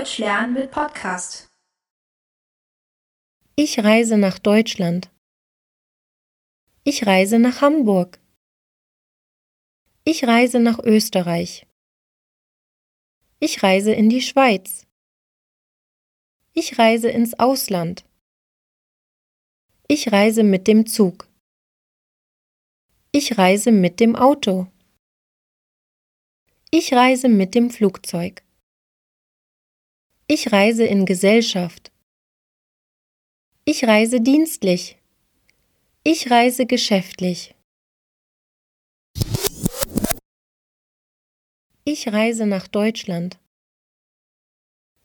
Deutsch lernen mit Podcast. Ich reise nach Deutschland. Ich reise nach Hamburg. Ich reise nach Österreich. Ich reise in die Schweiz. Ich reise ins Ausland. Ich reise mit dem Zug. Ich reise mit dem Auto. Ich reise mit dem Flugzeug. Ich reise in Gesellschaft. Ich reise dienstlich. Ich reise geschäftlich. Ich reise nach Deutschland.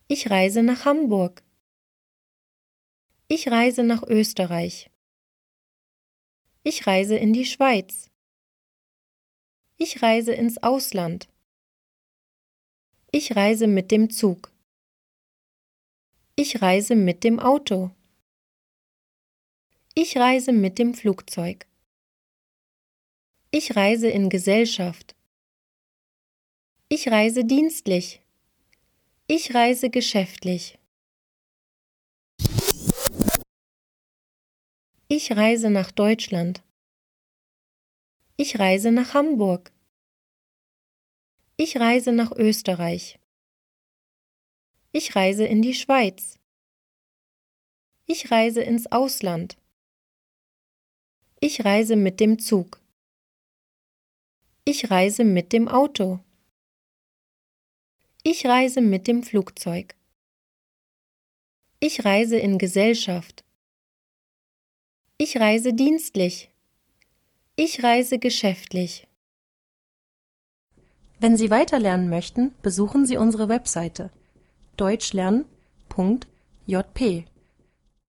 Ich reise nach Hamburg. Ich reise nach Österreich. Ich reise in die Schweiz. Ich reise ins Ausland. Ich reise mit dem Zug. Ich reise mit dem Auto. Ich reise mit dem Flugzeug. Ich reise in Gesellschaft. Ich reise dienstlich. Ich reise geschäftlich. Ich reise nach Deutschland. Ich reise nach Hamburg. Ich reise nach Österreich. Ich reise in die Schweiz. Ich reise ins Ausland. Ich reise mit dem Zug. Ich reise mit dem Auto. Ich reise mit dem Flugzeug. Ich reise in Gesellschaft. Ich reise dienstlich. Ich reise geschäftlich. Wenn Sie weiterlernen möchten, besuchen Sie unsere Webseite deutschlernen.jp